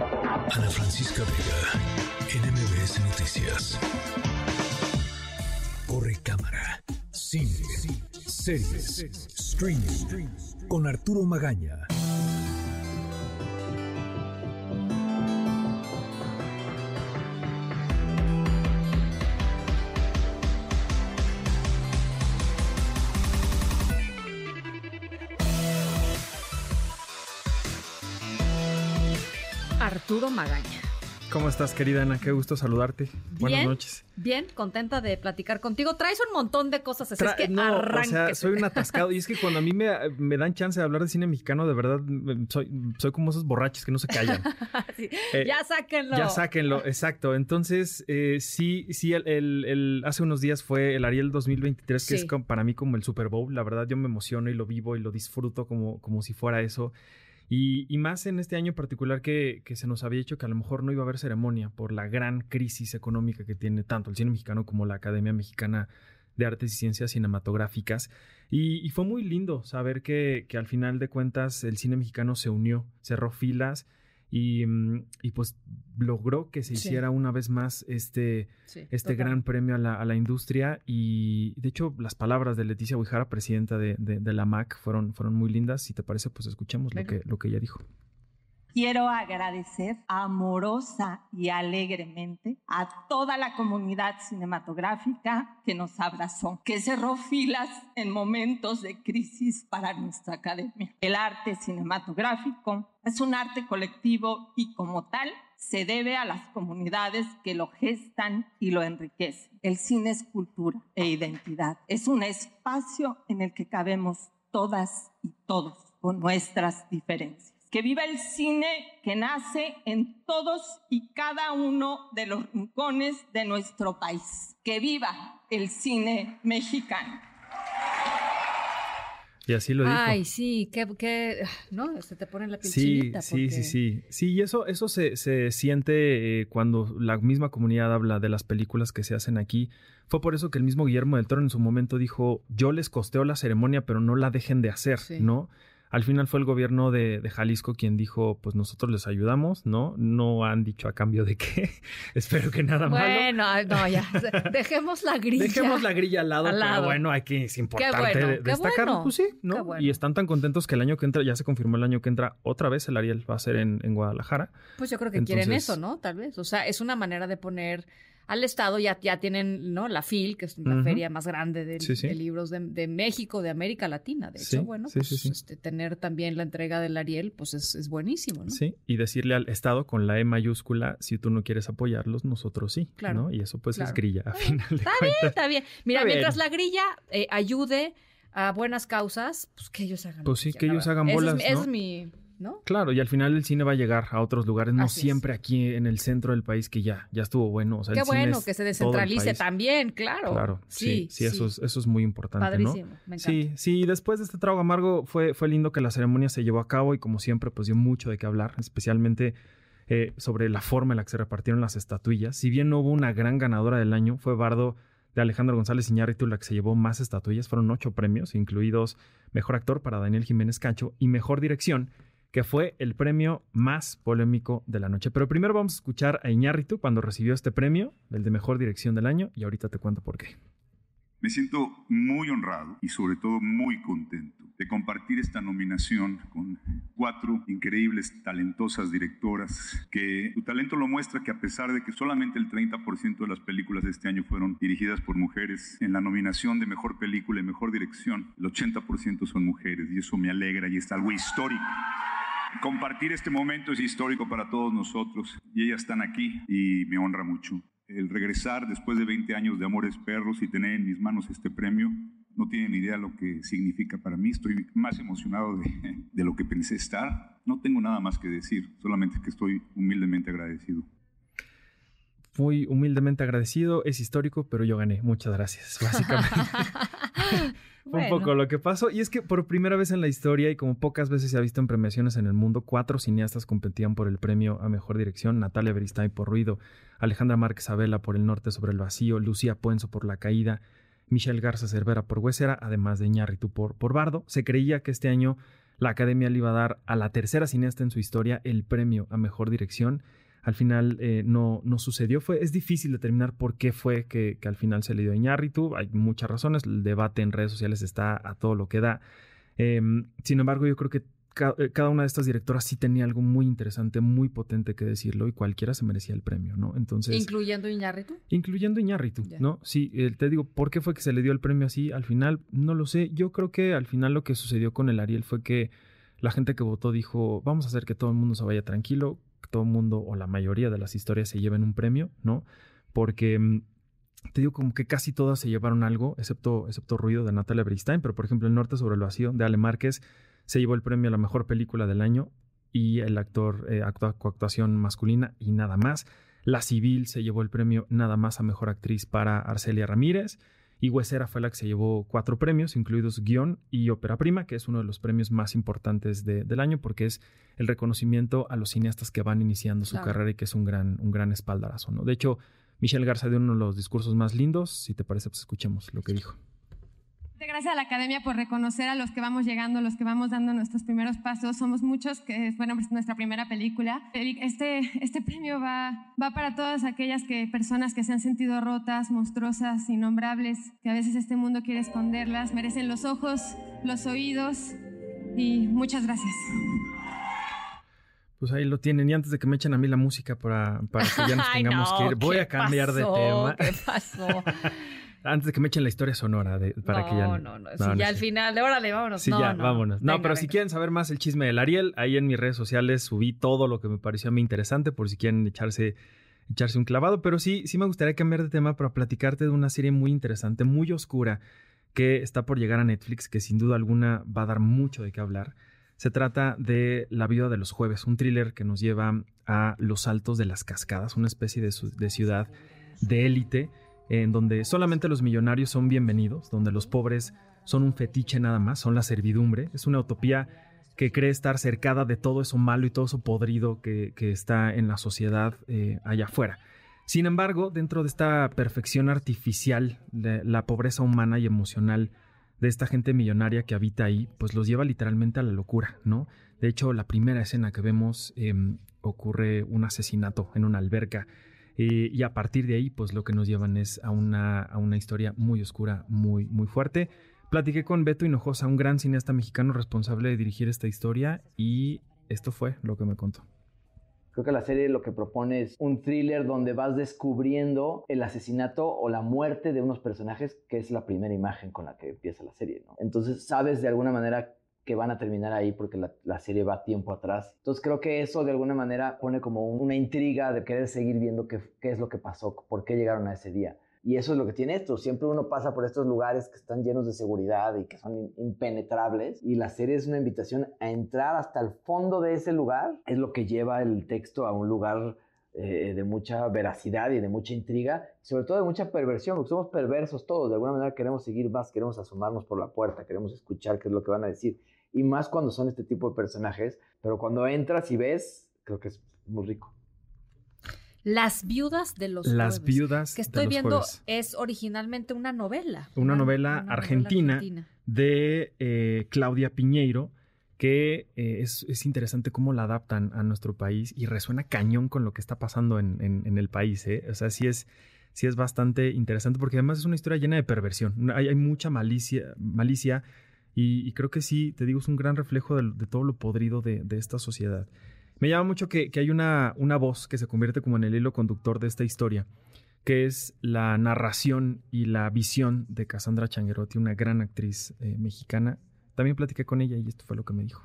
Ana Francisca Vega, NMBS Noticias. Corre cámara, cine, series, streaming, con Arturo Magaña. Arturo Magaña. ¿Cómo estás, querida Ana? Qué gusto saludarte. Buenas noches. Bien, contenta de platicar contigo. Traes un montón de cosas, así es que no, o sea, soy un atascado. Y es que cuando a mí me, me dan chance de hablar de cine mexicano, de verdad, soy, soy como esos borrachos que no se callan. Sí, Eh, ya sáquenlo. Ya sáquenlo, exacto. Entonces, eh, sí, sí, el, el- el- hace unos días fue el Ariel 2023, que Sí. es para mí como el Super Bowl. La verdad, yo me emociono y lo vivo y lo disfruto como, como si fuera eso. Y, más en este año particular que, se nos había dicho que a lo mejor no iba a haber ceremonia por la gran crisis económica que tiene tanto el cine mexicano como la Academia Mexicana de Artes y Ciencias Cinematográficas. Y, fue muy lindo saber que al final de cuentas el cine mexicano se unió, cerró filas y, mm, y pues logró que se Sí. hiciera una vez más este, Sí, este total. gran premio a la, a la industria y de hecho las palabras de Leticia Huijara, presidenta de, de- de la MAC, fueron, fueron muy lindas. Si te parece, pues escuchemos lo que, lo que ella dijo. Quiero agradecer amorosa y alegremente a toda la comunidad cinematográfica que nos abrazó, que cerró filas en momentos de crisis para nuestra academia. El arte cinematográfico es un arte colectivo y como tal se debe a las comunidades que lo gestan y lo enriquecen. El cine es cultura e identidad. Es un espacio en el que cabemos todas y todos con nuestras diferencias. Que viva el cine que nace en todos y cada uno de los rincones de nuestro país. Que viva el cine mexicano. Y así lo dijo. Ay, sí, que, que, no, se te pone la piel Sí, sí, porque- sí, sí. Sí, y eso, eso se, se siente eh, cuando la misma comunidad habla de las películas que se hacen aquí. Fue por eso que el mismo Guillermo del Toro en su momento dijo, yo les costeo la ceremonia, pero no la dejen de hacer, Sí. ¿no? Al final fue el gobierno de, de Jalisco quien dijo, pues nosotros les ayudamos, ¿no? No han dicho a cambio de qué. Espero que nada malo. Bueno, no, ya. Dejemos la grilla. Dejemos la grilla al lado, Al lado. pero bueno, hay que es importante bueno, de- qué destacarlo, bueno, pues sí, ¿no? qué bueno. Y están tan contentos que el año que entra, ya se confirmó el año que entra, otra vez el Ariel va a ser en, en Guadalajara. Pues yo creo que quieren eso, ¿no? Tal vez. O sea, es una manera de poner al Estado, ya, ya tienen, ¿no? La FIL, que es la feria más grande de, Sí, sí. de libros de, de México, de América Latina. De hecho, Sí, bueno, pues. Este, tener también la entrega del Ariel, pues es, es buenísimo, ¿no? Sí, y decirle al Estado con la E mayúscula, si tú no quieres apoyarlos, nosotros sí, Claro, ¿no? Y eso pues claro. es grilla, a final de Está bien, está bien. Mira, Está bien. mientras la grilla eh, ayude a buenas causas, pues que ellos hagan. Pues sí, que ellos hagan es bolas, ¿no? es mi, ¿no? Claro, y al final el cine va a llegar a otros lugares, no Así es. siempre aquí en el centro del país, que ya, ya estuvo bueno. O sea, Qué bueno que se descentralice también, claro. Claro, sí, sí, eso, es, eso es muy importante, Padrísimo, ¿no? me encanta. Sí, sí, después de este trago amargo fue, fue lindo que la ceremonia se llevó a cabo y como siempre pues dio mucho de qué hablar, especialmente eh, sobre la forma en la que se repartieron las estatuillas. Si bien no hubo una gran ganadora del año, fue Bardo de Alejandro González Iñárritu la que se llevó más estatuillas, fueron ocho premios, incluidos Mejor Actor para Daniel Jiménez Cacho y Mejor Dirección, que fue el premio más polémico de la noche. Pero primero vamos a escuchar a Iñárritu cuando recibió este premio, el de Mejor Dirección del año, y ahorita te cuento por qué. Me siento muy honrado y sobre todo muy contento de compartir esta nominación con cuatro increíbles, talentosas directoras que su talento lo muestra que a pesar de que solamente el 30% de las películas de este año fueron dirigidas por mujeres, en la nominación de mejor película y mejor dirección, el 80% son mujeres y eso me alegra y es algo histórico. Compartir este momento es histórico para todos nosotros y ellas están aquí y me honra mucho. El regresar después de 20 años de Amores Perros y tener en mis manos este premio, no tienen idea lo que significa para mí. Estoy más emocionado de, de lo que pensé estar. No tengo nada más que decir, solamente que estoy humildemente agradecido. Muy humildemente agradecido, es histórico, pero yo gané. Muchas gracias, básicamente. Fue Bueno. un poco lo que pasó. Y es que por primera vez en la historia, y como pocas veces se ha visto en premiaciones en el mundo, cuatro cineastas competían por el premio a mejor dirección: Natalia Beristain por Ruido, Alejandra Márquez Abela por El Norte sobre el Vacío, Lucía Puenzo por La Caída, Michelle Garza Cervera por Huesera, además de Iñárritu por, por Bardo. Se creía que este año la Academia le iba a dar a la tercera cineasta en su historia el premio a mejor dirección. Al final eh, no, no sucedió. Fue, es difícil determinar por qué fue que, que al final se le dio a Iñárritu. Hay muchas razones. El debate en redes sociales está a todo lo que da. Em, sin embargo, yo creo que eh, cada una de estas directoras sí tenía algo muy interesante, muy potente que decirlo y cualquiera se merecía el premio, ¿no? Entonces... ¿Incluyendo Iñárritu? Incluyendo Iñárritu, ¿no? Sí, te digo, ¿por qué fue que se le dio el premio así? Al final, no lo sé. Yo creo que al final lo que sucedió con el Ariel fue que la gente que votó dijo, vamos a hacer que todo el mundo se vaya tranquilo, todo el mundo o la mayoría de las historias se lleven un premio, ¿no? Porque mm, te digo como que casi todas se llevaron algo, excepto, excepto Ruido de Natalia Bristain, pero por ejemplo El Norte sobre el Vacío de Ale Márquez se llevó el premio a la mejor película del año y el actor eh, coactuación masculina y nada más. La Civil se llevó el premio nada más a mejor actriz para Arcelia Ramírez. Y Huesera fue la que se llevó cuatro premios, incluidos guion y ópera prima, que es uno de los premios más importantes del año porque es el reconocimiento a los cineastas que van iniciando su carrera y que es un gran, un gran espaldarazo. ¿no? De hecho, Michelle Garza dio uno de los discursos más lindos. Si te parece, pues escuchemos lo que dijo. Gracias a la academia por reconocer a los que vamos llegando, los que vamos dando nuestros primeros pasos. Somos muchos, que bueno, es nuestra primera película. Este, este premio va, va para todas aquellas que, personas que se han sentido rotas, monstruosas, innombrables, que a veces este mundo quiere esconderlas. Merecen los ojos, los oídos y muchas gracias. Pues ahí lo tienen. Y antes de que me echen a mí la música para, para que ya nos tengamos que ir, voy a cambiar de tema. ¿Qué pasó? Antes de que me echen la historia sonora de, para que ya. No, no, no. Si ya al final, órale, vámonos. Sí, ya, vámonos. No, pero si quieren saber más el chisme del Ariel, ahí en mis redes sociales subí todo lo que me pareció a mí interesante, por si quieren echarse, echarse un clavado. Pero sí, sí me gustaría cambiar de tema para platicarte de una serie muy interesante, muy oscura, que está por llegar a Netflix, que sin duda alguna va a dar mucho de qué hablar. Se trata de La vida de los jueves, un thriller que nos lleva a los altos de las cascadas, una especie de, de ciudad de élite en donde solamente los millonarios son bienvenidos, donde los pobres son un fetiche nada más, son la servidumbre. Es una utopía que cree estar cercada de todo eso malo y todo eso podrido que, está en la sociedad eh, allá afuera. Sin embargo, dentro de esta perfección artificial, de la pobreza humana y emocional de esta gente millonaria que habita ahí, pues los lleva literalmente a la locura, ¿no? De hecho, la primera escena que vemos em, ocurre un asesinato en una alberca eh, y a partir de ahí, pues lo que nos llevan es a una, a una historia muy oscura, muy, muy fuerte. Platiqué con Beto Hinojosa, un gran cineasta mexicano responsable de dirigir esta historia, y esto fue lo que me contó. Creo que la serie lo que propone es un thriller donde vas descubriendo el asesinato o la muerte de unos personajes, que es la primera imagen con la que empieza la serie. Entonces sabes de alguna manera que van a terminar ahí porque la, serie va tiempo atrás. Entonces creo que eso de alguna manera pone como una intriga de querer seguir viendo qué, qué es lo que pasó, por qué llegaron a ese día. Y eso es lo que tiene esto. Siempre uno pasa por estos lugares que están llenos de seguridad y que son impenetrables. Y la serie es una invitación a entrar hasta el fondo de ese lugar. Es lo que lleva el texto a un lugar eh, de mucha veracidad y de mucha intriga. Sobre todo de mucha perversión, porque somos perversos todos. De alguna manera queremos seguir más, queremos asomarnos por la puerta, queremos escuchar qué es lo que van a decir y más cuando son este tipo de personajes, pero cuando entras y ves, creo que es muy rico. Las viudas de los Las viudas que estoy viendo es originalmente una novela. Una, novela, argentina, de eh, Claudia Piñeiro, que eh, es, interesante cómo la adaptan a nuestro país y resuena cañón con lo que está pasando en, el país. ¿eh? O sea, sí es, sí es bastante interesante porque además es una historia llena de perversión. Hay, hay mucha malicia, malicia y, creo que sí, te digo, es un gran reflejo de, todo lo podrido de, esta sociedad. Me llama mucho que, hay una, una voz que se convierte como en el hilo conductor de esta historia, que es la narración y la visión de Cassandra Changuerotti, una gran actriz eh, mexicana. También platiqué con ella y esto fue lo que me dijo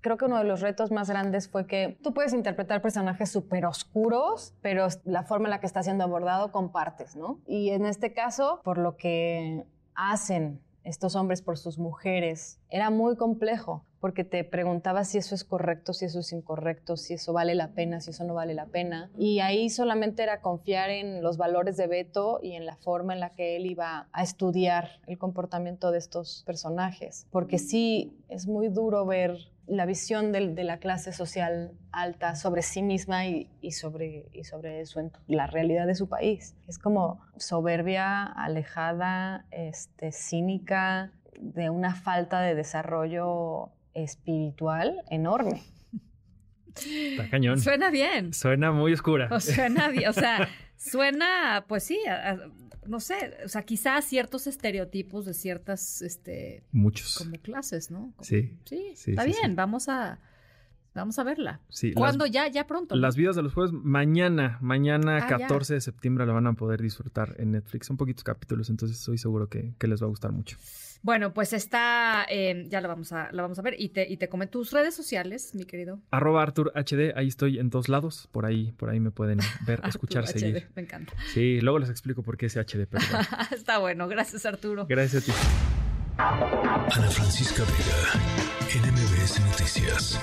creo que uno de los retos más grandes fue que tú puedes interpretar personajes súper oscuros, pero la forma en la que está siendo abordado compartes, ¿no? Y en este caso, por lo que hacen estos hombres por sus mujeres. Era muy complejo porque te preguntaba si eso es correcto, si eso es incorrecto, si eso vale la pena, si eso no vale la pena. Y ahí solamente era confiar en los valores de Beto y en la forma en la que él iba a estudiar el comportamiento de estos personajes. Porque sí, es muy duro ver la visión de, la clase social alta sobre sí misma y, sobre, y sobre la realidad de su país. Es como soberbia, alejada, este, cínica, de una falta de desarrollo espiritual enorme. Está cañón. Suena bien. Suena muy oscura. O suena bien. O sea, suena, pues sí, a- a- no sé, o sea, quizás ciertos estereotipos de ciertas, este, Muchos. como clases, ¿no? Como- Sí. Sí, Sí, está sí, bien, sí. vamos a, vamos a verla. Sí, las- ¿Cuándo? Ya, ya pronto. ¿no? Las vidas de los jueves, mañana, mañana Ah, ya. 14 de septiembre la van a poder disfrutar en Netflix. Son poquitos capítulos, entonces estoy seguro que, que les va a gustar mucho. Bueno, pues está, eh, ya la vamos a, la vamos a ver y te, y te comento tus redes sociales, mi querido. Arroba Artur HD, ahí estoy en todos lados. Por ahí, por ahí me pueden ver, escuchar, seguir. HD, Me encanta. Sí, luego les explico por qué ese HD, pero bueno. está bueno, gracias Arturo. Gracias a ti. Ana Francisca Vega, NMBS Noticias.